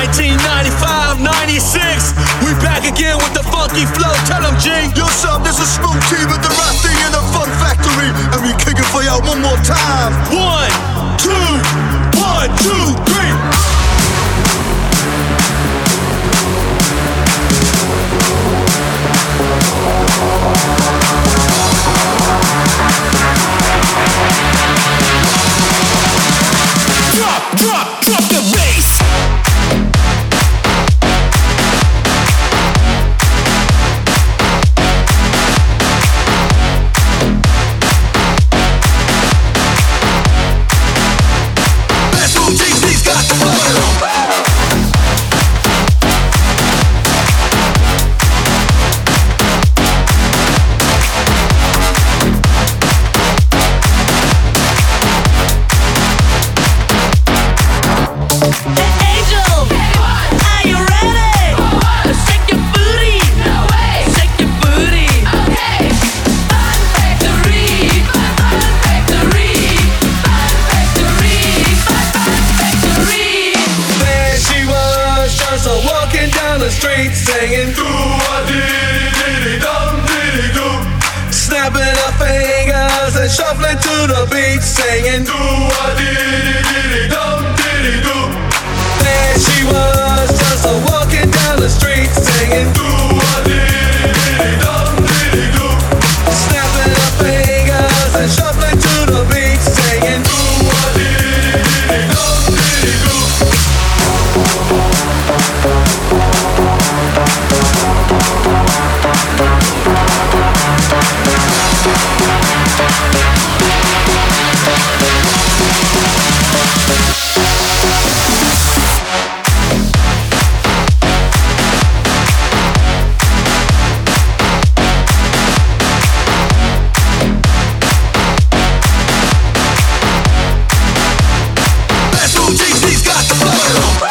1995, 96. We back again with the funky flow. Tell them, G. Yo, son, this is Smooth T with the Rusty in the Fun Factory. And we kick it for y'all one more time. One, two, one, two, three. streets singing. Do a diddy dum diddy do Snapping our fingers and shuffling to the beat singing. Do a diddy Come.